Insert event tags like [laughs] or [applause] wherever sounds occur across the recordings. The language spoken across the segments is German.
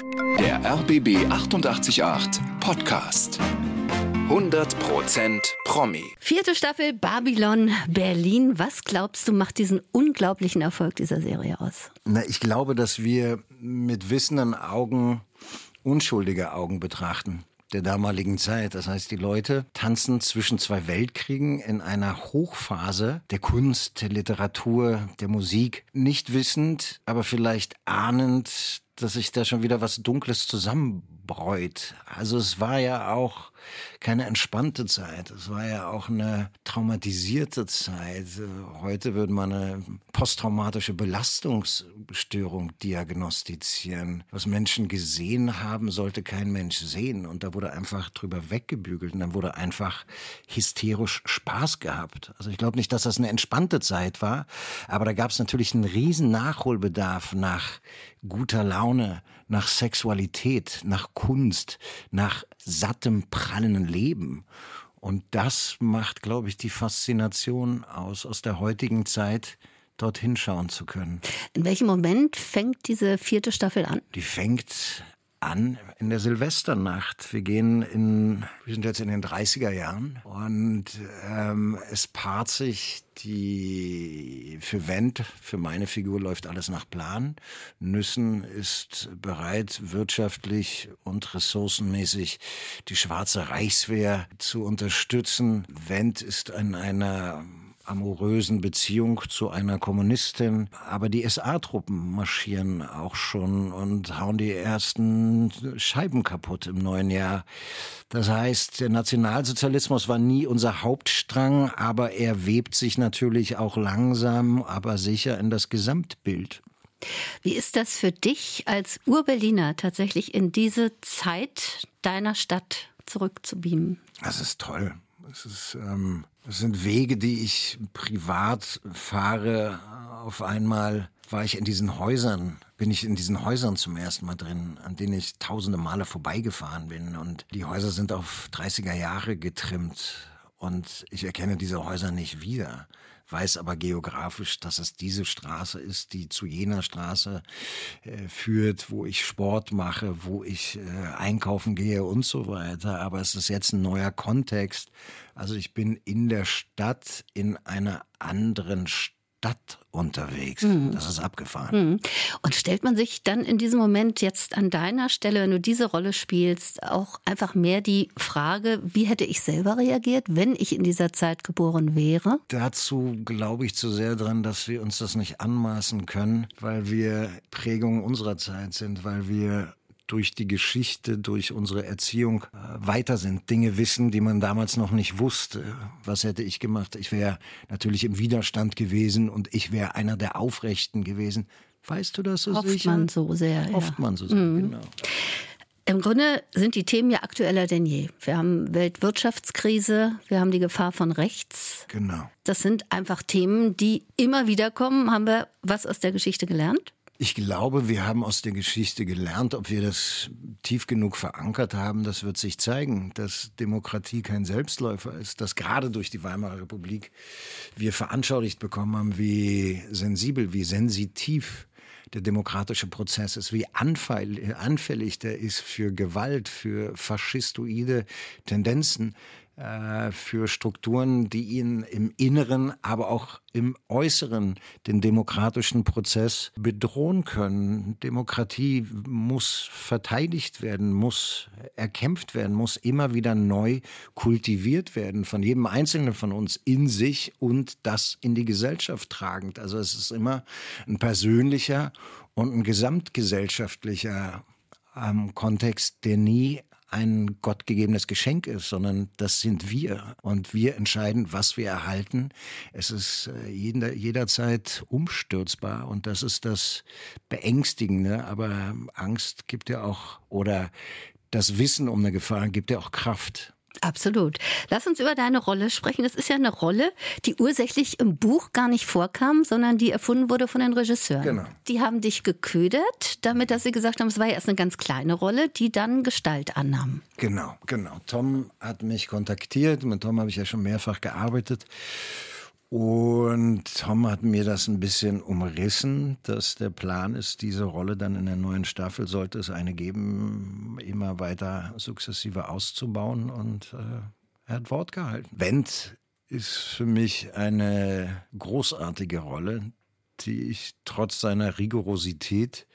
Der RBB 888 Podcast. 100% Promi. Vierte Staffel Babylon Berlin. Was glaubst du, macht diesen unglaublichen Erfolg dieser Serie aus? Na, ich glaube, dass wir mit wissenden Augen unschuldige Augen betrachten der damaligen Zeit. Das heißt, die Leute tanzen zwischen zwei Weltkriegen in einer Hochphase der Kunst, der Literatur, der Musik, nicht wissend, aber vielleicht ahnend, dass sich da schon wieder was Dunkles zusammenbräut. Also es war ja auch keine entspannte Zeit. Es war ja auch eine traumatisierte Zeit. Heute würde man eine posttraumatische Belastungsstörung diagnostizieren. Was Menschen gesehen haben, sollte kein Mensch sehen. Und da wurde einfach drüber weggebügelt und dann wurde einfach hysterisch Spaß gehabt. Also ich glaube nicht, dass das eine entspannte Zeit war, aber da gab es natürlich einen riesen Nachholbedarf nach guter Laune, nach Sexualität, nach Kunst, nach sattem, prallenden Leben. Und das macht, glaube ich, die Faszination aus, aus der heutigen Zeit dorthin schauen zu können. In welchem Moment fängt diese vierte Staffel an? Die fängt an in der Silvesternacht. Wir gehen in, wir sind jetzt in den 30er Jahren und ähm, es paart sich die, für Wendt, für meine Figur läuft alles nach Plan. Nüssen ist bereit, wirtschaftlich und ressourcenmäßig die schwarze Reichswehr zu unterstützen. Wendt ist in einer amorösen Beziehung zu einer Kommunistin. Aber die SA-Truppen marschieren auch schon und hauen die ersten Scheiben kaputt im neuen Jahr. Das heißt, der Nationalsozialismus war nie unser Hauptstrang, aber er webt sich natürlich auch langsam, aber sicher in das Gesamtbild. Wie ist das für dich als Urberliner tatsächlich in diese Zeit deiner Stadt zurückzubeamen? Das ist toll. Es ist, ähm, das sind Wege, die ich privat fahre. Auf einmal war ich in diesen Häusern, bin ich in diesen Häusern zum ersten Mal drin, an denen ich tausende Male vorbeigefahren bin. Und die Häuser sind auf 30er Jahre getrimmt. Und ich erkenne diese Häuser nicht wieder weiß aber geografisch, dass es diese Straße ist, die zu jener Straße äh, führt, wo ich Sport mache, wo ich äh, einkaufen gehe und so weiter. Aber es ist jetzt ein neuer Kontext. Also ich bin in der Stadt, in einer anderen Stadt Stadt unterwegs. Mhm. Das ist abgefahren. Mhm. Und stellt man sich dann in diesem Moment jetzt an deiner Stelle, wenn du diese Rolle spielst, auch einfach mehr die Frage, wie hätte ich selber reagiert, wenn ich in dieser Zeit geboren wäre? Dazu glaube ich zu sehr dran, dass wir uns das nicht anmaßen können, weil wir Prägungen unserer Zeit sind, weil wir durch die Geschichte, durch unsere Erziehung äh, weiter sind, Dinge wissen, die man damals noch nicht wusste. Was hätte ich gemacht? Ich wäre natürlich im Widerstand gewesen und ich wäre einer der Aufrechten gewesen. Weißt du das so Hofft sicher? man so sehr. Hofft ja. man so sehr, mhm. genau. Im Grunde sind die Themen ja aktueller denn je. Wir haben Weltwirtschaftskrise, wir haben die Gefahr von rechts. Genau. Das sind einfach Themen, die immer wieder kommen. Haben wir was aus der Geschichte gelernt? Ich glaube, wir haben aus der Geschichte gelernt, ob wir das tief genug verankert haben, das wird sich zeigen, dass Demokratie kein Selbstläufer ist, dass gerade durch die Weimarer Republik wir veranschaulicht bekommen haben, wie sensibel, wie sensitiv der demokratische Prozess ist, wie anfällig der ist für Gewalt, für faschistoide Tendenzen, äh, für Strukturen, die ihn im Inneren, aber auch im Äußeren den demokratischen Prozess bedrohen können. Demokratie muss verteidigt werden, muss erkämpft werden, muss immer wieder neu kultiviert werden von jedem Einzelnen von uns in sich und das in die Gesellschaft tragend. Also es ist immer ein persönlicher und ein gesamtgesellschaftlicher ähm, Kontext, der nie ein gottgegebenes Geschenk ist, sondern das sind wir. Und wir entscheiden, was wir erhalten. Es ist äh, jeder, jederzeit umstürzbar und das ist das Beängstigende. Aber Angst gibt ja auch, oder das Wissen um eine Gefahr gibt ja auch Kraft. Absolut. Lass uns über deine Rolle sprechen. Das ist ja eine Rolle, die ursächlich im Buch gar nicht vorkam, sondern die erfunden wurde von den Regisseuren. Genau. Die haben dich geködert, damit dass sie gesagt haben, es war ja erst eine ganz kleine Rolle, die dann Gestalt annahm. Genau, genau. Tom hat mich kontaktiert. Mit Tom habe ich ja schon mehrfach gearbeitet. Und Tom hat mir das ein bisschen umrissen, dass der Plan ist, diese Rolle dann in der neuen Staffel, sollte es eine geben, immer weiter sukzessive auszubauen. Und äh, er hat Wort gehalten. Wendt ist für mich eine großartige Rolle, die ich trotz seiner Rigorosität,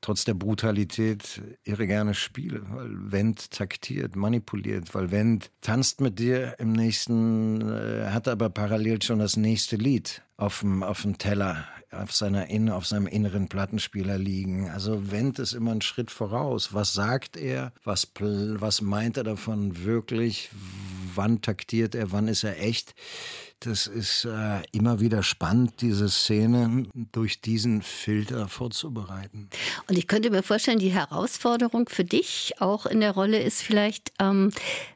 trotz der Brutalität irre gerne spiele, weil Wendt taktiert, manipuliert, weil Wendt tanzt mit dir im nächsten, äh, hat aber parallel schon das nächste Lied auf dem, auf dem Teller, auf, seiner, auf seinem inneren Plattenspieler liegen. Also Wendt ist immer einen Schritt voraus. Was sagt er? Was, was meint er davon wirklich? Wann taktiert er? Wann ist er echt? Das ist äh, immer wieder spannend, diese Szene durch diesen Filter vorzubereiten. Und ich könnte mir vorstellen, die Herausforderung für dich auch in der Rolle ist vielleicht, ähm,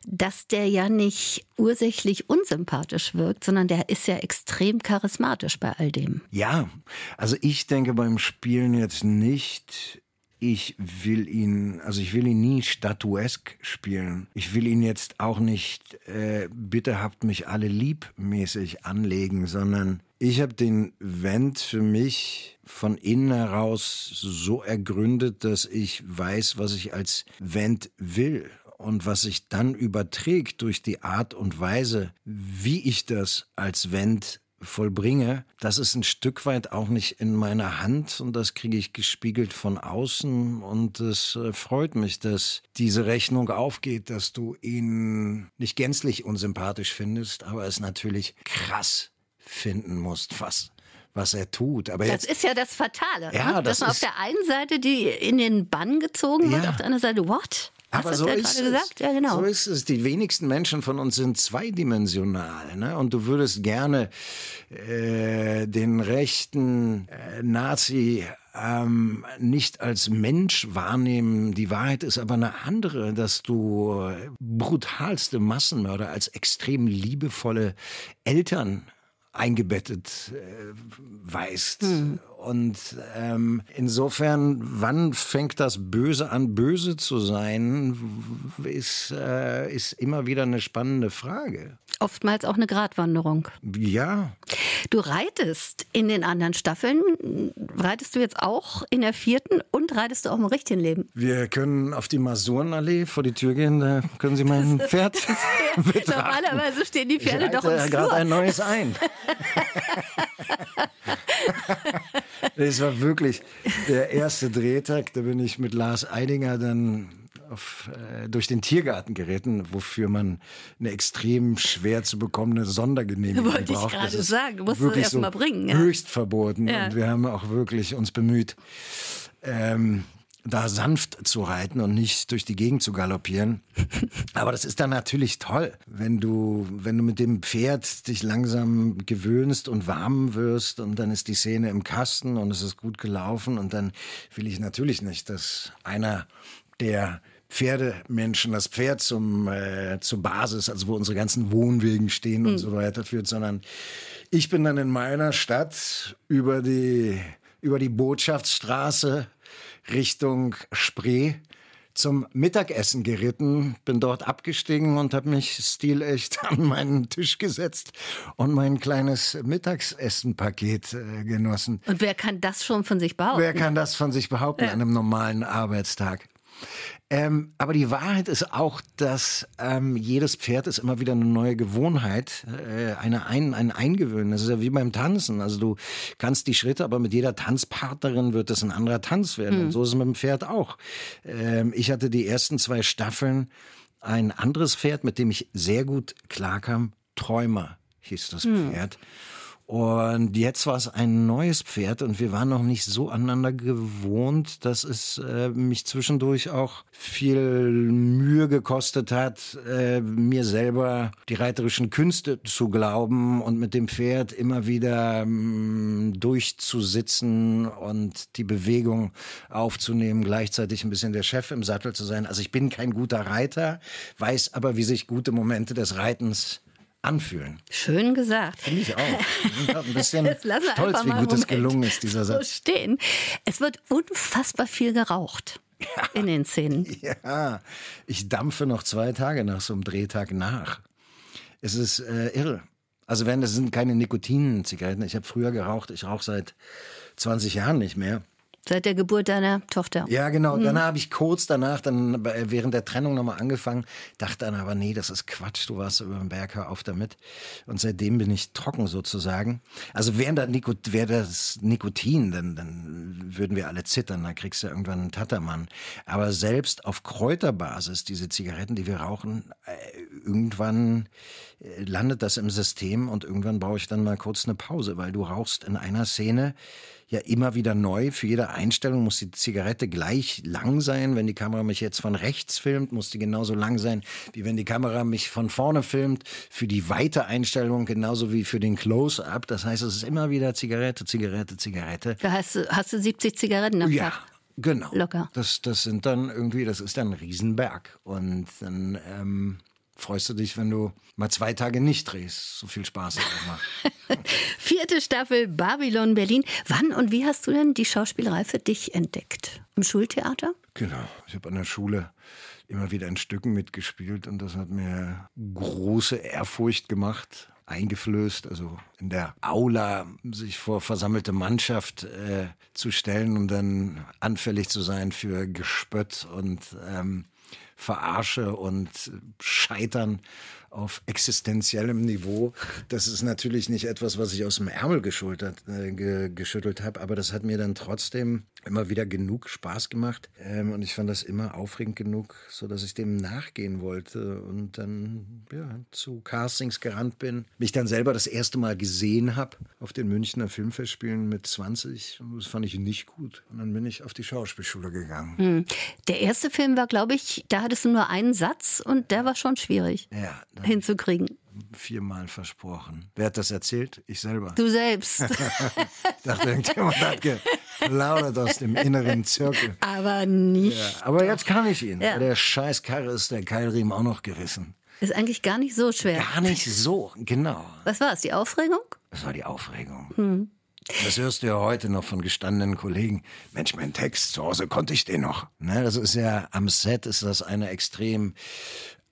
dass der ja nicht ursächlich unsympathisch wirkt, sondern der ist ja extrem charismatisch bei all dem. Ja, also ich denke beim Spielen jetzt nicht ich will ihn, also ich will ihn nie statuesk spielen. Ich will ihn jetzt auch nicht, äh, bitte habt mich alle liebmäßig anlegen, sondern ich habe den Wendt für mich von innen heraus so ergründet, dass ich weiß, was ich als Wendt will und was sich dann überträgt durch die Art und Weise, wie ich das als Wendt vollbringe, das ist ein Stück weit auch nicht in meiner Hand und das kriege ich gespiegelt von außen und es äh, freut mich, dass diese Rechnung aufgeht, dass du ihn nicht gänzlich unsympathisch findest, aber es natürlich krass finden musst, was was er tut. Aber das jetzt, ist ja das Fatale, ja, ne? das dass man ist, auf der einen Seite die in den Bann gezogen wird, auf der anderen Seite, what? Hast Aber so ist es. Ja, genau. So ist es. Die wenigsten Menschen von uns sind zweidimensional. Ne? Und du würdest gerne äh, den rechten äh, Nazi ähm, nicht als Mensch wahrnehmen. Die Wahrheit ist aber eine andere, dass du brutalste Massenmörder als extrem liebevolle Eltern eingebettet äh, weißt. Hm. Und ähm, insofern, wann fängt das Böse an, böse zu sein, ist, äh, ist immer wieder eine spannende Frage. Oftmals auch eine Gratwanderung. Ja. Du reitest in den anderen Staffeln. Reitest du jetzt auch in der vierten und reitest du auch im richtigen Leben? Wir können auf die Masurenallee vor die Tür gehen, da können Sie mein Pferd [laughs] [laughs] betrachten. Normalerweise stehen die Pferde ich doch im gerade ein neues ein. [laughs] Es war wirklich der erste Drehtag. Da bin ich mit Lars Eidinger dann auf, äh, durch den Tiergarten geritten, wofür man eine extrem schwer zu bekommende Sondergenehmigung Wollte braucht. ich gerade sagen, du musst es erst so mal bringen. Ja. Höchst verboten. Ja. Und wir haben auch wirklich uns bemüht, ähm, da sanft zu reiten und nicht durch die Gegend zu galoppieren. [laughs] Aber das ist dann natürlich toll, wenn du, wenn du mit dem Pferd dich langsam gewöhnst und warm wirst und dann ist die Szene im Kasten und es ist gut gelaufen und dann will ich natürlich nicht, dass einer der Pferdemenschen das Pferd zum äh, zur Basis, also wo unsere ganzen Wohnwegen stehen und mhm. so weiter führt, sondern ich bin dann in meiner Stadt über die über die Botschaftsstraße Richtung Spree zum Mittagessen geritten, bin dort abgestiegen und habe mich stilecht [laughs] an meinen Tisch gesetzt und mein kleines Mittagsessenpaket äh, genossen. Und wer kann das schon von sich behaupten? Wer kann das von sich behaupten ja. an einem normalen Arbeitstag? Ähm, aber die Wahrheit ist auch, dass ähm, jedes Pferd ist immer wieder eine neue Gewohnheit, äh, eine ein, ein Eingewöhnen. Das ist ja wie beim Tanzen. Also du kannst die Schritte, aber mit jeder Tanzpartnerin wird es ein anderer Tanz werden. Mhm. Und so ist es mit dem Pferd auch. Ähm, ich hatte die ersten zwei Staffeln ein anderes Pferd, mit dem ich sehr gut klarkam. Träumer hieß das mhm. Und jetzt war es ein neues Pferd und wir waren noch nicht so aneinander gewohnt, dass es äh, mich zwischendurch auch viel Mühe gekostet hat, äh, mir selber die reiterischen Künste zu glauben und mit dem Pferd immer wieder ähm, durchzusitzen und die Bewegung aufzunehmen, gleichzeitig ein bisschen der Chef im Sattel zu sein. Also ich bin kein guter Reiter, weiß aber, wie sich gute Momente des Reitens anfühlen. Schön gesagt. Finde ich auch. Ich ein bisschen [laughs] stolz, wie gut es gelungen ist, dieser Satz. So stehen. Es wird unfassbar viel geraucht. Ja. In den Szenen. Ja, ich dampfe noch zwei Tage nach so einem Drehtag nach. Es ist äh, irre. Also wenn das sind keine Nikotinzigaretten. Ich habe früher geraucht, ich rauche seit 20 Jahren nicht mehr. Seit der Geburt deiner Tochter. Ja, genau. Mhm. Dann habe ich kurz danach, dann während der Trennung nochmal angefangen, dachte dann aber, nee, das ist Quatsch, du warst über den Berg, hör auf damit. Und seitdem bin ich trocken sozusagen. Also wäre da Nikot wär das Nikotin, dann, dann würden wir alle zittern, dann kriegst du irgendwann einen Tattermann. Aber selbst auf Kräuterbasis, diese Zigaretten, die wir rauchen, äh, irgendwann landet das im System und irgendwann brauche ich dann mal kurz eine Pause, weil du rauchst in einer Szene, ja immer wieder neu. Für jede Einstellung muss die Zigarette gleich lang sein. Wenn die Kamera mich jetzt von rechts filmt, muss die genauso lang sein, wie wenn die Kamera mich von vorne filmt. Für die weite Einstellung genauso wie für den Close-Up. Das heißt, es ist immer wieder Zigarette, Zigarette, Zigarette. Da hast du, hast du 70 Zigaretten am ja. Tag. Genau. Locker. Das, das sind dann irgendwie, das ist dann ein Riesenberg. Und dann ähm, freust du dich, wenn du mal zwei Tage nicht drehst. So viel Spaß hat macht. [laughs] Vierte Staffel Babylon Berlin. Wann und wie hast du denn die Schauspielerei für dich entdeckt? Im Schultheater? Genau. Ich habe an der Schule immer wieder in Stücken mitgespielt und das hat mir große Ehrfurcht gemacht eingeflößt, also in der Aula sich vor versammelte Mannschaft äh, zu stellen und dann anfällig zu sein für Gespött und ähm, Verarsche und Scheitern auf existenziellem Niveau. Das ist natürlich nicht etwas, was ich aus dem Ärmel geschultert, äh, ge, geschüttelt habe, aber das hat mir dann trotzdem immer wieder genug Spaß gemacht ähm, und ich fand das immer aufregend genug, so dass ich dem nachgehen wollte und dann ja, zu Castings gerannt bin, mich dann selber das erste Mal gesehen habe auf den Münchner Filmfestspielen mit 20. Das fand ich nicht gut und dann bin ich auf die Schauspielschule gegangen. Hm. Der erste Film war, glaube ich, da hattest du nur einen Satz und der war schon schwierig. Ja, hinzukriegen. Viermal versprochen. Wer hat das erzählt? Ich selber. Du selbst. [laughs] ich dachte, irgendjemand hat geplaudert aus dem inneren Zirkel. Aber nicht. Ja, aber jetzt kann ich ihn. Ja. Der scheiß Karre ist der Keilriemen auch noch gerissen. Ist eigentlich gar nicht so schwer. Gar nicht so, genau. Was war es, die Aufregung? Das war die Aufregung. Hm. Das hörst du ja heute noch von gestandenen Kollegen. Mensch, mein Text, zu Hause konnte ich den noch. Ne, das ist ja, am Set ist das eine extrem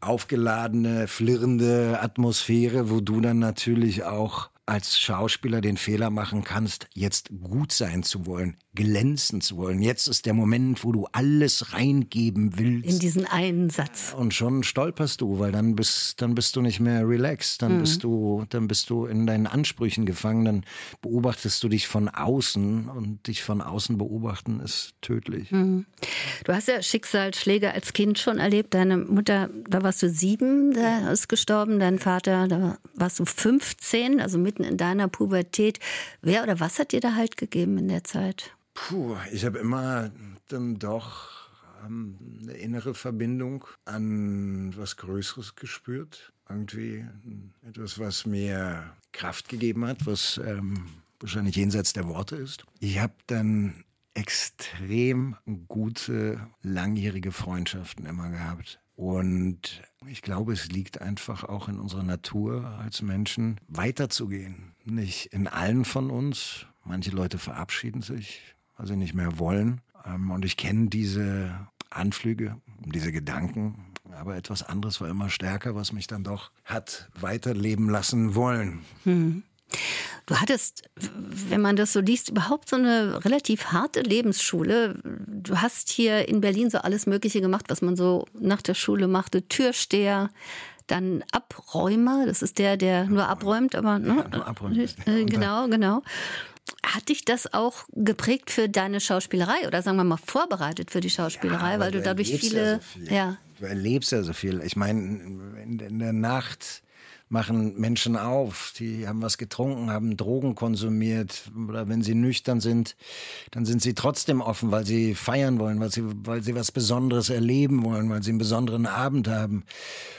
aufgeladene, flirrende Atmosphäre, wo du dann natürlich auch als Schauspieler den Fehler machen kannst, jetzt gut sein zu wollen, glänzen zu wollen. Jetzt ist der Moment, wo du alles reingeben willst. In diesen einen Satz. Und schon stolperst du, weil dann bist, dann bist du nicht mehr relaxed, dann mhm. bist du, dann bist du in deinen Ansprüchen gefangen, dann beobachtest du dich von außen und dich von außen beobachten ist tödlich. Mhm. Du hast ja Schicksalsschläge als Kind schon erlebt. Deine Mutter, da warst du sieben, da ist gestorben. Dein Vater, da warst du 15, also mitten in deiner Pubertät. Wer oder was hat dir da halt gegeben in der Zeit? Puh, ich habe immer dann doch ähm, eine innere Verbindung an was Größeres gespürt. Irgendwie etwas, was mir Kraft gegeben hat, was ähm, wahrscheinlich jenseits der Worte ist. Ich habe dann extrem gute, langjährige Freundschaften immer gehabt. Und ich glaube, es liegt einfach auch in unserer Natur als Menschen, weiterzugehen. Nicht in allen von uns. Manche Leute verabschieden sich, weil sie nicht mehr wollen. Ähm, und ich kenne diese Anflüge, diese Gedanken. Aber etwas anderes war immer stärker, was mich dann doch hat weiterleben lassen wollen. Hm. Du hattest, wenn man das so liest, überhaupt so eine relativ harte Lebensschule. Du hast hier in Berlin so alles Mögliche gemacht, was man so nach der Schule machte. Türsteher, dann Abräumer, das ist der, der nur abräumt, aber ne? Ja, abräumt. Äh, genau, genau. Hat dich das auch geprägt für deine Schauspielerei oder sagen wir mal vorbereitet für die Schauspielerei, ja, weil du dadurch viele. Ja, so viel. ja, Du erlebst ja so viel. Ich meine, in, in der Nacht machen Menschen auf, die haben was getrunken, haben Drogen konsumiert oder wenn sie nüchtern sind, dann sind sie trotzdem offen, weil sie feiern wollen, weil sie, weil sie was Besonderes erleben wollen, weil sie einen besonderen Abend haben.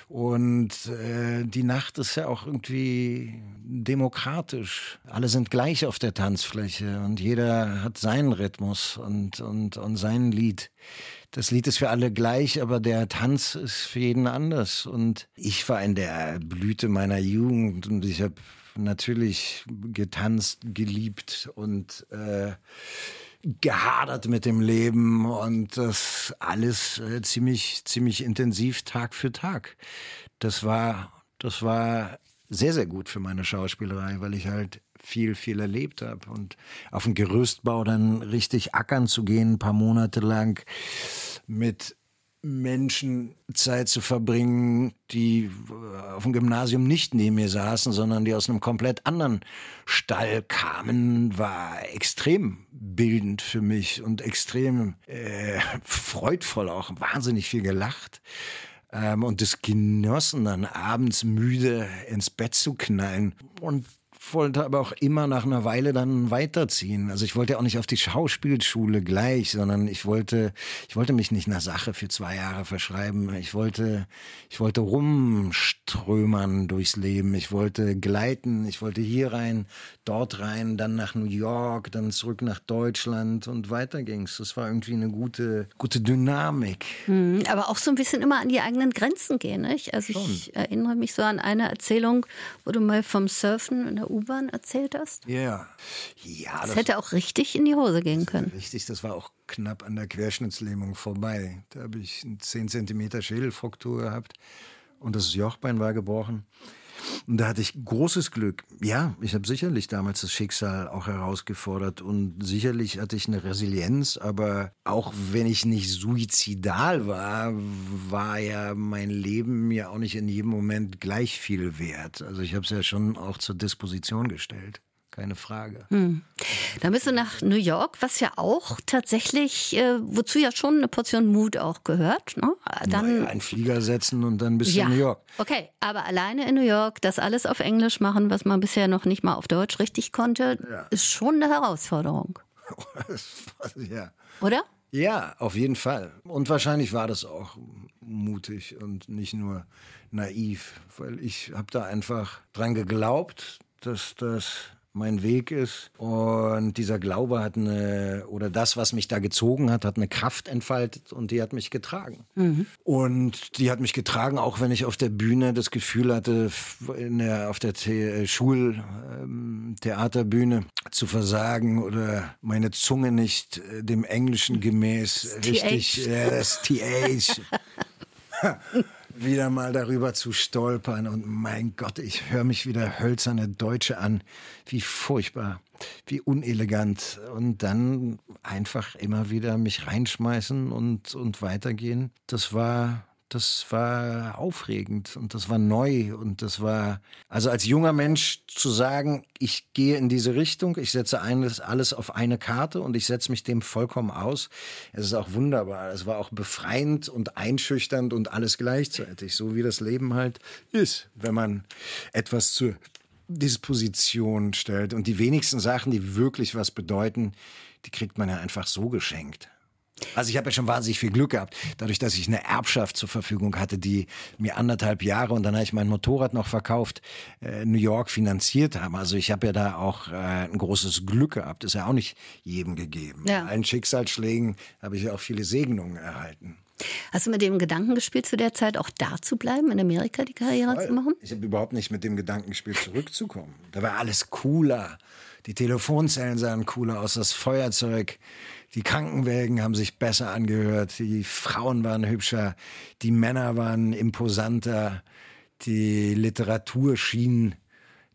Und äh, die Nacht ist ja auch irgendwie demokratisch. Alle sind gleich auf der Tanzfläche und jeder hat seinen Rhythmus und, und, und sein Lied das Lied ist für alle gleich, aber der Tanz ist für jeden anders. Und ich war in der Blüte meiner Jugend und ich habe natürlich getanzt, geliebt und äh, gehadert mit dem Leben und das alles äh, ziemlich, ziemlich intensiv Tag für Tag. Das war, das war sehr, sehr gut für meine Schauspielerei, weil ich halt viel, viel erlebt habe. Und auf dem Gerüstbau dann richtig ackern zu gehen, ein paar Monate lang mit Menschen Zeit zu verbringen, die auf dem Gymnasium nicht neben mir saßen, sondern die aus einem komplett anderen Stall kamen, war extrem bildend für mich und extrem äh, freudvoll auch, wahnsinnig viel gelacht. Ähm, und das genossen dann abends müde ins Bett zu knallen. Und wollte aber auch immer nach einer Weile dann weiterziehen. Also ich wollte auch nicht auf die Schauspielschule gleich, sondern ich wollte, ich wollte mich nicht nach Sache für zwei Jahre verschreiben. Ich wollte, ich wollte rumströmern durchs Leben. Ich wollte gleiten. Ich wollte hier rein, dort rein, dann nach New York, dann zurück nach Deutschland und weiter ging's. Das war irgendwie eine gute, gute Dynamik. Hm, aber auch so ein bisschen immer an die eigenen Grenzen gehen, nicht? Also Schon. ich erinnere mich so an eine Erzählung, wo du mal vom Surfen in der U-Bahn erzählt hast? Yeah. Ja. Das, das hätte auch richtig in die Hose gehen können. Richtig, das war auch knapp an der Querschnittslähmung vorbei. Da habe ich eine 10 cm Schädelfraktur gehabt und das Jochbein war gebrochen. Und da hatte ich großes Glück. Ja, ich habe sicherlich damals das Schicksal auch herausgefordert und sicherlich hatte ich eine Resilienz, aber auch wenn ich nicht suizidal war, war ja mein Leben mir auch nicht in jedem Moment gleich viel wert. Also ich habe es ja schon auch zur Disposition gestellt keine Frage. Hm. Dann bist du nach New York, was ja auch tatsächlich, äh, wozu ja schon eine Portion Mut auch gehört. Ne? Dann naja, einen Flieger setzen und dann bist du ja. in New York. Okay, aber alleine in New York, das alles auf Englisch machen, was man bisher noch nicht mal auf Deutsch richtig konnte, ja. ist schon eine Herausforderung. [laughs] ja. Oder? Ja, auf jeden Fall. Und wahrscheinlich war das auch mutig und nicht nur naiv, weil ich habe da einfach dran geglaubt, dass das mein Weg ist. Und dieser Glaube hat eine, oder das, was mich da gezogen hat, hat eine Kraft entfaltet und die hat mich getragen. Mhm. Und die hat mich getragen, auch wenn ich auf der Bühne das Gefühl hatte, in der, auf der The Schultheaterbühne ähm, zu versagen oder meine Zunge nicht äh, dem Englischen gemäß richtig, äh, das TH. [laughs] [laughs] wieder mal darüber zu stolpern und mein Gott, ich höre mich wieder hölzerne Deutsche an. Wie furchtbar, wie unelegant. Und dann einfach immer wieder mich reinschmeißen und, und weitergehen. Das war das war aufregend und das war neu und das war, also als junger Mensch zu sagen, ich gehe in diese Richtung, ich setze alles, auf eine Karte und ich setze mich dem vollkommen aus. Es ist auch wunderbar. Es war auch befreiend und einschüchternd und alles gleichzeitig, so wie das Leben halt ist, wenn man etwas zur Disposition stellt. Und die wenigsten Sachen, die wirklich was bedeuten, die kriegt man ja einfach so geschenkt. Also ich habe ja schon wahnsinnig viel Glück gehabt, dadurch, dass ich eine Erbschaft zur Verfügung hatte, die mir anderthalb Jahre und dann habe ich mein Motorrad noch verkauft, äh, New York finanziert haben. Also ich habe ja da auch äh, ein großes Glück gehabt. Ist ja auch nicht jedem gegeben. Ja. Allen Schicksalsschlägen habe ich ja auch viele Segnungen erhalten. Hast du mit dem Gedanken gespielt, zu der Zeit auch da zu bleiben, in Amerika die Karriere Voll. zu machen? Ich habe überhaupt nicht mit dem Gedanken gespielt, zurückzukommen. Da war alles cooler. Die Telefonzellen sahen cooler aus, das Feuerzeug die Krankenwägen haben sich besser angehört, die Frauen waren hübscher, die Männer waren imposanter, die Literatur schien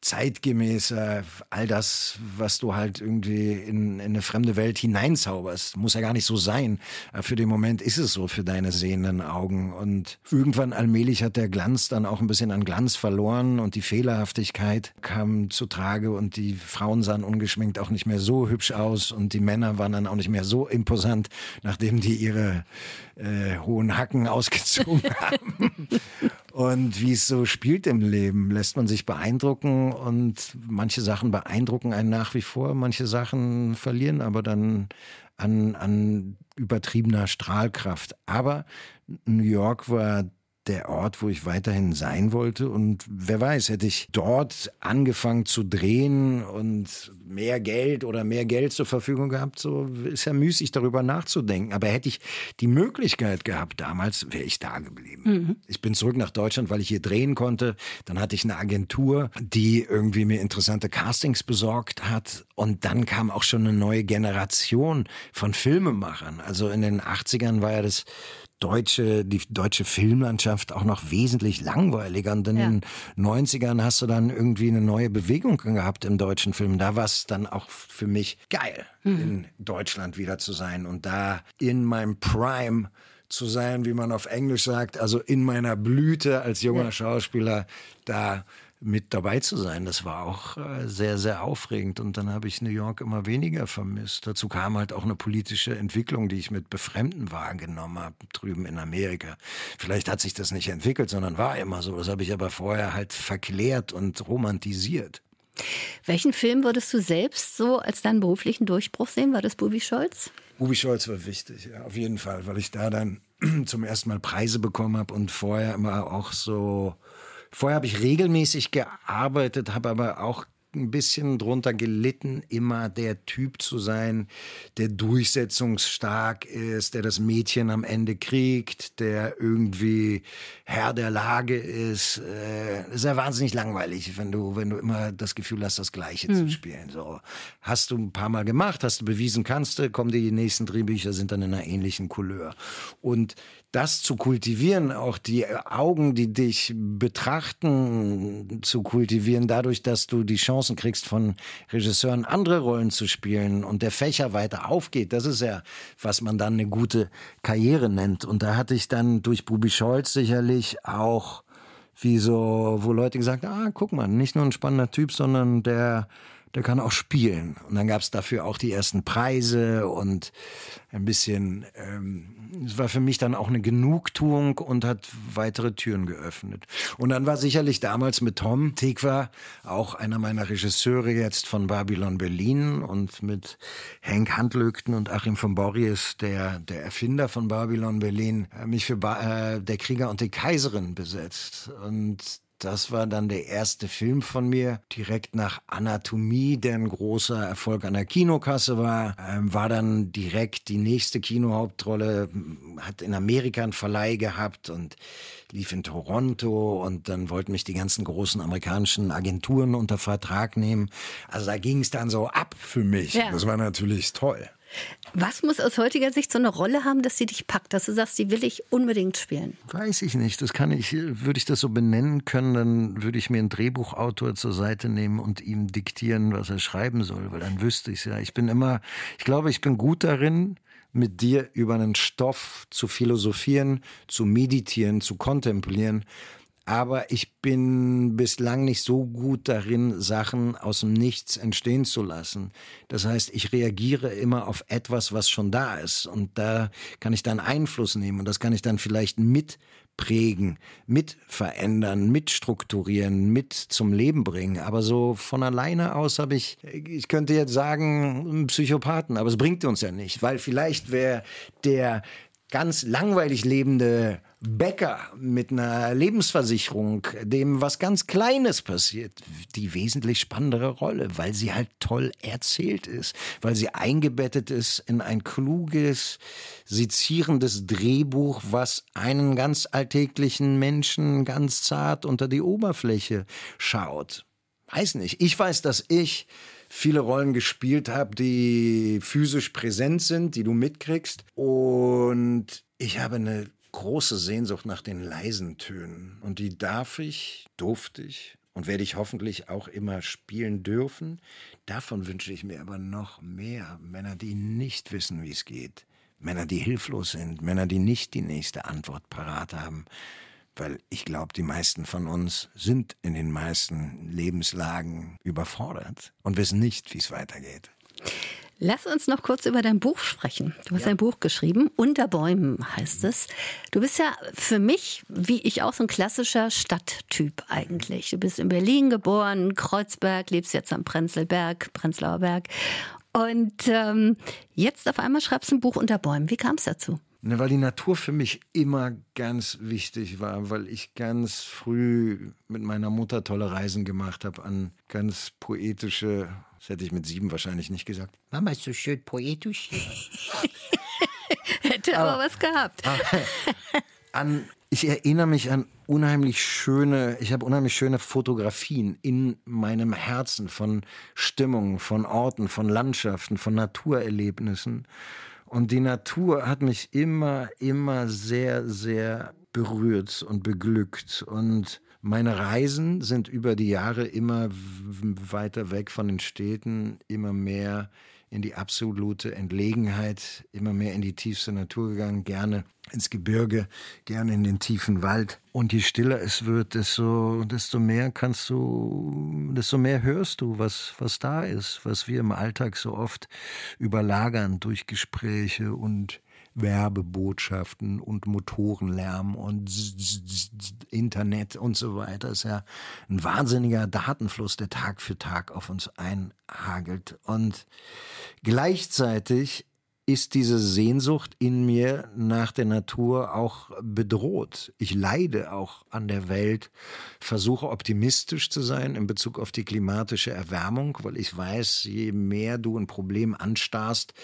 zeitgemäßer, all das, was du halt irgendwie in, in, eine fremde Welt hineinzauberst. Muss ja gar nicht so sein. Aber für den Moment ist es so für deine sehenden Augen. Und irgendwann allmählich hat der Glanz dann auch ein bisschen an Glanz verloren und die Fehlerhaftigkeit kam zu Trage und die Frauen sahen ungeschminkt auch nicht mehr so hübsch aus und die Männer waren dann auch nicht mehr so imposant, nachdem die ihre äh, hohen Hacken [laughs] ausgezogen haben. Und wie es so spielt im Leben, lässt man sich beeindrucken und manche Sachen beeindrucken einen nach wie vor, manche Sachen verlieren aber dann an, an übertriebener Strahlkraft. Aber New York war der Ort, wo ich weiterhin sein wollte. Und wer weiß, hätte ich dort angefangen zu drehen und mehr Geld oder mehr Geld zur Verfügung gehabt, so ist ja müßig darüber nachzudenken. Aber hätte ich die Möglichkeit gehabt damals, wäre ich da geblieben. Mhm. Ich bin zurück nach Deutschland, weil ich hier drehen konnte. Dann hatte ich eine Agentur, die irgendwie mir interessante Castings besorgt hat. Und dann kam auch schon eine neue Generation von Filmemachern. Also in den 80ern war ja das deutsche, die deutsche Filmlandschaft auch noch wesentlich langweiliger. Und in ja. den 90ern hast du dann irgendwie eine neue Bewegung gehabt im deutschen Film. Da war es dann auch für mich geil, mhm. in Deutschland wieder zu sein und da in meinem Prime zu sein, wie man auf Englisch sagt, also in meiner Blüte als junger ja. Schauspieler, da mit dabei zu sein. Das war auch äh, sehr, sehr aufregend. Und dann habe ich New York immer weniger vermisst. Dazu kam halt auch eine politische Entwicklung, die ich mit Befremden wahrgenommen habe, drüben in Amerika. Vielleicht hat sich das nicht entwickelt, sondern war immer so. Das habe ich aber vorher halt verklärt und romantisiert. Welchen Film würdest du selbst so als deinen beruflichen Durchbruch sehen? War das Bubi Scholz? Bubi Scholz war wichtig, ja, auf jeden Fall, weil ich da dann [clears throat] zum ersten Mal Preise bekommen habe und vorher immer auch so Vorher habe ich regelmäßig gearbeitet, habe aber auch ein bisschen drunter gelitten, immer der Typ zu sein, der durchsetzungsstark ist, der das Mädchen am Ende kriegt, der irgendwie Herr der Lage ist. Äh, das ist ja wahnsinnig langweilig, wenn du, wenn du immer das Gefühl hast, das Gleiche hm. zu spielen. So hast du ein paar Mal gemacht, hast du bewiesen, kannst du, kommen die nächsten Drehbücher sind dann in einer ähnlichen Couleur. Und das zu kultivieren, auch die Augen, die dich betrachten, zu kultivieren, dadurch, dass du die Chancen kriegst, von Regisseuren andere Rollen zu spielen und der Fächer weiter aufgeht, das ist ja, was man dann eine gute Karriere nennt. Und da hatte ich dann durch Bubi Scholz sicherlich auch wie so, wo Leute gesagt haben, ah, guck mal, nicht nur ein spannender Typ, sondern der der kann auch spielen. Und dann gab es dafür auch die ersten Preise und ein bisschen, ähm, es war für mich dann auch eine Genugtuung und hat weitere Türen geöffnet. Und dann war sicherlich damals mit Tom Tekwa, auch einer meiner Regisseure jetzt von Babylon Berlin und mit Henk Handlögten und Achim von Borries, der, der Erfinder von Babylon Berlin, äh, mich für ba äh, Der Krieger und die Kaiserin besetzt. Und das war dann der erste Film von mir, direkt nach Anatomie, der ein großer Erfolg an der Kinokasse war. Ähm, war dann direkt die nächste Kinohauptrolle, hat in Amerika einen Verleih gehabt und lief in Toronto und dann wollten mich die ganzen großen amerikanischen Agenturen unter Vertrag nehmen. Also da ging es dann so ab für mich. Ja. Das war natürlich toll. Was muss aus heutiger Sicht so eine Rolle haben, dass sie dich packt, dass du sagst, die will ich unbedingt spielen? Weiß ich nicht. Das kann ich, würde ich das so benennen können, dann würde ich mir einen Drehbuchautor zur Seite nehmen und ihm diktieren, was er schreiben soll, weil dann wüsste ich es ja. Ich bin immer, ich glaube, ich bin gut darin, mit dir über einen Stoff zu philosophieren, zu meditieren, zu kontemplieren aber ich bin bislang nicht so gut darin, Sachen aus dem Nichts entstehen zu lassen. Das heißt, ich reagiere immer auf etwas, was schon da ist. Und da kann ich dann Einfluss nehmen und das kann ich dann vielleicht mitprägen, mit verändern, mit strukturieren, mit zum Leben bringen. Aber so von alleine aus habe ich, ich könnte jetzt sagen, Psychopathen, aber es bringt uns ja nicht, weil vielleicht wäre der ganz langweilig lebende Bäcker mit einer Lebensversicherung, dem was ganz Kleines passiert, die wesentlich spannendere Rolle, weil sie halt toll erzählt ist, weil sie eingebettet ist in ein kluges, sezierendes Drehbuch, was einen ganz alltäglichen Menschen ganz zart unter die Oberfläche schaut. Weiß nicht. Ich weiß, dass ich viele Rollen gespielt habe, die physisch präsent sind, die du mitkriegst. Und ich habe eine große Sehnsucht nach den leisen Tönen. Und die darf ich, durfte ich und werde ich hoffentlich auch immer spielen dürfen. Davon wünsche ich mir aber noch mehr. Männer, die nicht wissen, wie es geht. Männer, die hilflos sind. Männer, die nicht die nächste Antwort parat haben. Weil ich glaube, die meisten von uns sind in den meisten Lebenslagen überfordert und wissen nicht, wie es weitergeht. Lass uns noch kurz über dein Buch sprechen. Du hast ja. ein Buch geschrieben, Unter Bäumen heißt es. Du bist ja für mich, wie ich auch, so ein klassischer Stadttyp eigentlich. Du bist in Berlin geboren, Kreuzberg, lebst jetzt am Prenzlberg, Prenzlauer Berg. Und ähm, jetzt auf einmal schreibst du ein Buch Unter Bäumen. Wie kam es dazu? Ne, weil die Natur für mich immer ganz wichtig war, weil ich ganz früh mit meiner Mutter tolle Reisen gemacht habe an ganz poetische, das hätte ich mit sieben wahrscheinlich nicht gesagt. Mama ist so schön poetisch. [laughs] hätte aber, aber was gehabt. an, ich erinnere mich an unheimlich schöne, ich habe unheimlich schöne Fotografien in meinem Herzen von Stimmungen, von Orten, von Landschaften, von Naturerlebnissen. Und die Natur hat mich immer, immer sehr, sehr berührt und beglückt. Und meine Reisen sind über die Jahre immer weiter weg von den Städten, immer mehr in die absolute Entlegenheit, immer mehr in die tiefste Natur gegangen, gerne ins Gebirge, gerne in den tiefen Wald. Und je stiller es wird, desto, desto mehr kannst du, desto mehr hörst du, was, was da ist, was wir im Alltag so oft überlagern durch Gespräche und Werbebotschaften und Motorenlärm und Internet und so weiter. Ist ja ein wahnsinniger Datenfluss, der Tag für Tag auf uns einhagelt. Und gleichzeitig ist diese Sehnsucht in mir nach der Natur auch bedroht. Ich leide auch an der Welt, versuche optimistisch zu sein in Bezug auf die klimatische Erwärmung, weil ich weiß, je mehr du ein Problem anstarrst,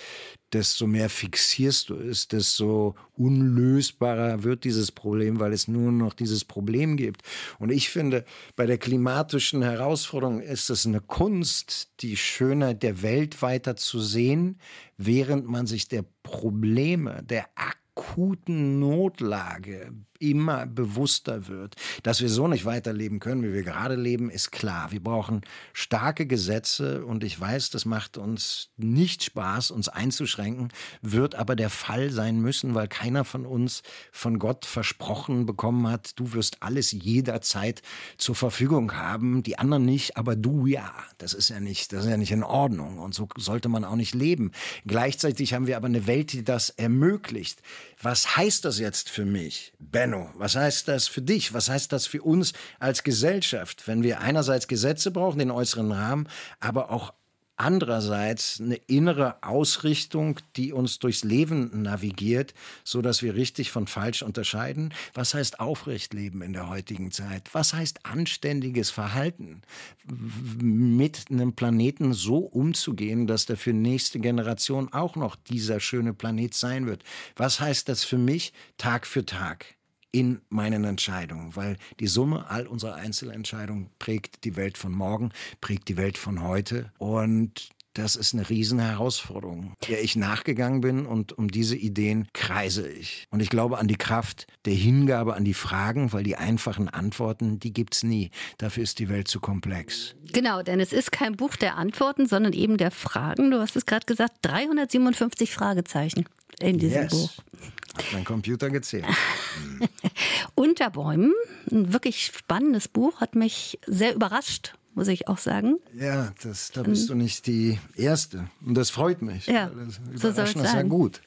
desto mehr fixierst du es, desto unlösbarer wird dieses Problem, weil es nur noch dieses Problem gibt. Und ich finde, bei der klimatischen Herausforderung ist es eine Kunst, die Schönheit der Welt weiter zu sehen, während man sich der Probleme, der akuten Notlage immer bewusster wird. Dass wir so nicht weiterleben können, wie wir gerade leben, ist klar. Wir brauchen starke Gesetze und ich weiß, das macht uns nicht Spaß, uns einzuschränken, wird aber der Fall sein müssen, weil keiner von uns von Gott versprochen bekommen hat, du wirst alles jederzeit zur Verfügung haben, die anderen nicht, aber du ja. Das ist ja nicht, das ist ja nicht in Ordnung und so sollte man auch nicht leben. Gleichzeitig haben wir aber eine Welt, die das ermöglicht. Was heißt das jetzt für mich, Benno? Was heißt das für dich? Was heißt das für uns als Gesellschaft, wenn wir einerseits Gesetze brauchen, den äußeren Rahmen, aber auch andererseits eine innere Ausrichtung, die uns durchs Leben navigiert, so dass wir richtig von falsch unterscheiden. Was heißt aufrecht leben in der heutigen Zeit? Was heißt anständiges Verhalten? Mit einem Planeten so umzugehen, dass der für nächste Generation auch noch dieser schöne Planet sein wird. Was heißt das für mich Tag für Tag? In meinen Entscheidungen, weil die Summe all unserer Einzelentscheidungen prägt die Welt von morgen, prägt die Welt von heute und das ist eine Riesenherausforderung, der ich nachgegangen bin und um diese Ideen kreise ich. Und ich glaube an die Kraft der Hingabe an die Fragen, weil die einfachen Antworten, die gibt's nie. Dafür ist die Welt zu komplex. Genau, denn es ist kein Buch der Antworten, sondern eben der Fragen. Du hast es gerade gesagt, 357 Fragezeichen in diesem yes. Buch. Hat mein Computer gezählt. [laughs] Unter Bäumen, ein wirklich spannendes Buch, hat mich sehr überrascht muss ich auch sagen. Ja, das, da bist du nicht die Erste. Und das freut mich. Ja, so soll es sein. ist ja gut.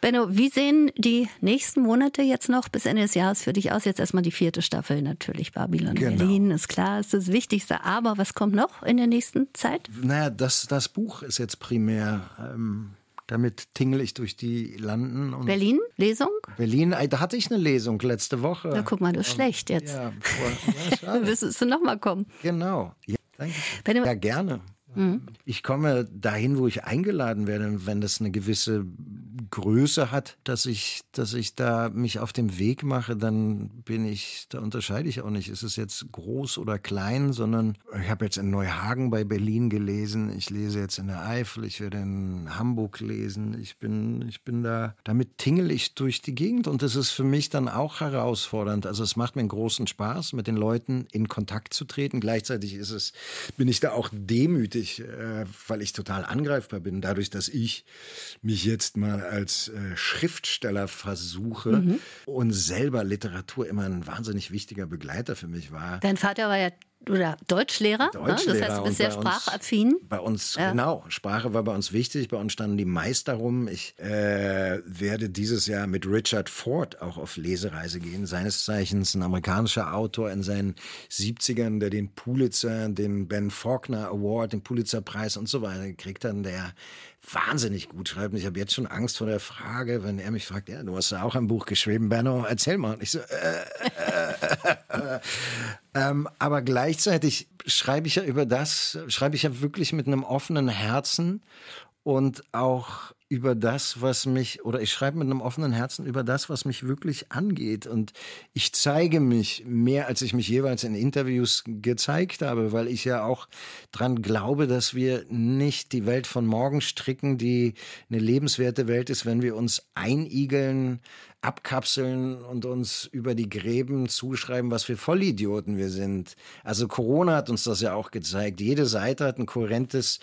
Benno, wie sehen die nächsten Monate jetzt noch bis Ende des Jahres für dich aus? Jetzt erstmal die vierte Staffel natürlich. Babylon genau. Berlin ist klar, ist das Wichtigste. Aber was kommt noch in der nächsten Zeit? Naja, das, das Buch ist jetzt primär ähm, damit tingle ich durch die Landen. Und Berlin, Lesung? Berlin, da hatte ich eine Lesung letzte Woche. Na guck mal, du bist schlecht jetzt. Ja, boah, ja [laughs] Willst du nochmal kommen? Genau. Ja, danke. Ja, gerne. Mhm. Ich komme dahin, wo ich eingeladen werde, wenn das eine gewisse Größe hat, dass ich, dass ich da mich auf dem Weg mache, dann bin ich, da unterscheide ich auch nicht, ist es jetzt groß oder klein, sondern ich habe jetzt in Neuhagen bei Berlin gelesen, ich lese jetzt in der Eifel, ich werde in Hamburg lesen, ich bin, ich bin da, damit tingel ich durch die Gegend und das ist für mich dann auch herausfordernd. Also es macht mir einen großen Spaß, mit den Leuten in Kontakt zu treten. Gleichzeitig ist es, bin ich da auch demütig, äh, weil ich total angreifbar bin, dadurch, dass ich mich jetzt mal als äh, Schriftsteller versuche mhm. und selber Literatur immer ein wahnsinnig wichtiger Begleiter für mich war. Dein Vater war ja oder Deutschlehrer, Deutschlehrer ne? das heißt, du bist sehr sprachaffin. Bei uns, ja. genau, Sprache war bei uns wichtig, bei uns standen die Meister rum. Ich äh, werde dieses Jahr mit Richard Ford auch auf Lesereise gehen, seines Zeichens ein amerikanischer Autor in seinen 70ern, der den Pulitzer, den Ben Faulkner Award, den Pulitzerpreis und so weiter gekriegt hat, der wahnsinnig gut schreibt. Und ich habe jetzt schon Angst vor der Frage, wenn er mich fragt, ja, du hast ja auch ein Buch geschrieben, Benno, erzähl mal. Und ich so, äh, äh, äh, äh. [laughs] ähm, aber gleichzeitig schreibe ich ja über das, schreibe ich ja wirklich mit einem offenen Herzen und auch über das, was mich, oder ich schreibe mit einem offenen Herzen über das, was mich wirklich angeht. Und ich zeige mich mehr, als ich mich jeweils in Interviews gezeigt habe, weil ich ja auch dran glaube, dass wir nicht die Welt von morgen stricken, die eine lebenswerte Welt ist, wenn wir uns einigeln abkapseln und uns über die Gräben zuschreiben, was für Vollidioten wir sind. Also Corona hat uns das ja auch gezeigt. Jede Seite hat ein kohärentes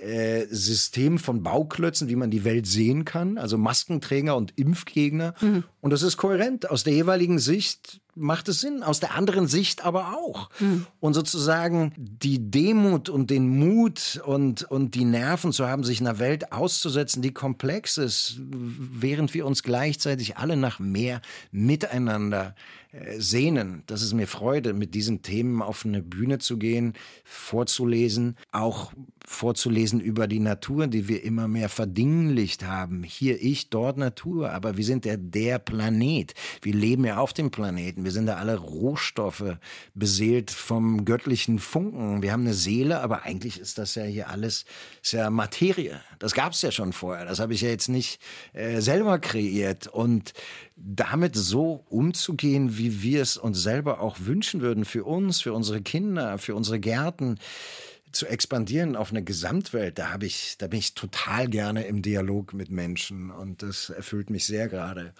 äh, System von Bauklötzen, wie man die Welt sehen kann. Also Maskenträger und Impfgegner. Mhm. Und das ist kohärent aus der jeweiligen Sicht macht es Sinn, aus der anderen Sicht aber auch. Mhm. Und sozusagen die Demut und den Mut und, und die Nerven zu haben, sich einer Welt auszusetzen, die komplex ist, während wir uns gleichzeitig alle nach mehr Miteinander sehnen. Das ist mir Freude, mit diesen Themen auf eine Bühne zu gehen, vorzulesen, auch vorzulesen über die Natur, die wir immer mehr verdinglicht haben. Hier ich, dort Natur, aber wir sind ja der Planet. Wir leben ja auf dem Planeten. Wir sind da alle Rohstoffe, beseelt vom göttlichen Funken. Wir haben eine Seele, aber eigentlich ist das ja hier alles ist ja Materie. Das gab es ja schon vorher. Das habe ich ja jetzt nicht äh, selber kreiert. Und damit so umzugehen, wie wir es uns selber auch wünschen würden, für uns, für unsere Kinder, für unsere Gärten, zu expandieren auf eine Gesamtwelt, da habe ich, da bin ich total gerne im Dialog mit Menschen und das erfüllt mich sehr gerade.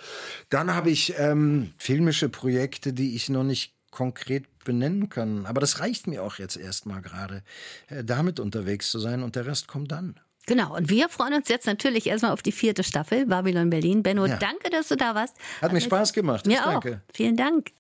Dann habe ich ähm, filmische Projekte, die ich noch nicht konkret benennen kann, aber das reicht mir auch jetzt erstmal gerade, äh, damit unterwegs zu sein und der Rest kommt dann. Genau, und wir freuen uns jetzt natürlich erstmal auf die vierte Staffel Babylon Berlin. Benno, ja. danke, dass du da warst. Hat mir Spaß gemacht. Mir auch. Vielen Dank.